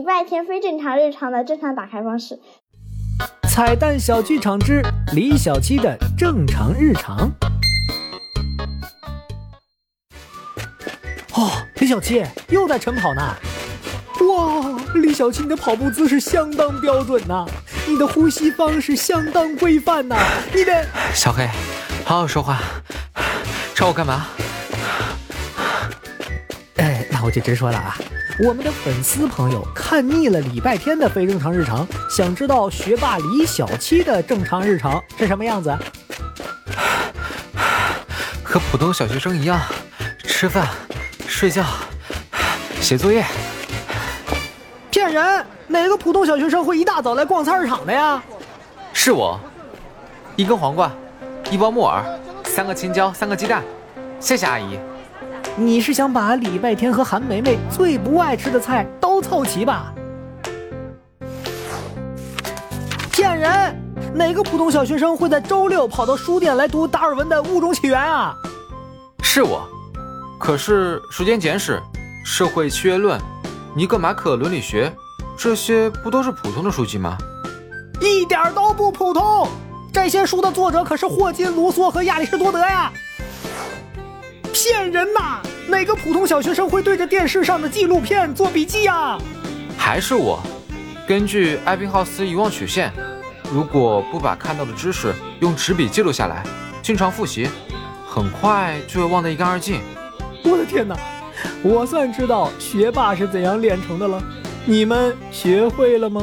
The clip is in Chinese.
礼拜天非正常日常的正常打开方式。彩蛋小剧场之李小七的正常日常。哦，李小七又在晨跑呢。哇，李小七，你的跑步姿势相当标准呐，你的呼吸方式相当规范呐，你的小黑，好好说话，找我干嘛？我就直说了啊，我们的粉丝朋友看腻了礼拜天的非正常日常，想知道学霸李小七的正常日常是什么样子？和普通小学生一样，吃饭、睡觉、写作业。骗人！哪个普通小学生会一大早来逛菜市场的呀？是我，一根黄瓜，一包木耳，三个青椒，三个鸡蛋。谢谢阿姨。你是想把礼拜天和韩梅梅最不爱吃的菜都凑齐吧？骗人！哪个普通小学生会在周六跑到书店来读达尔文的《物种起源》啊？是我。可是《时间简史》《社会契约论》。尼格马可伦理学，这些不都是普通的书籍吗？一点都不普通，这些书的作者可是霍金、卢梭和亚里士多德呀！骗人呐！哪个普通小学生会对着电视上的纪录片做笔记呀？还是我，根据艾宾浩斯遗忘曲线，如果不把看到的知识用纸笔记录下来，经常复习，很快就会忘得一干二净。我的天哪！我算知道学霸是怎样炼成的了，你们学会了吗？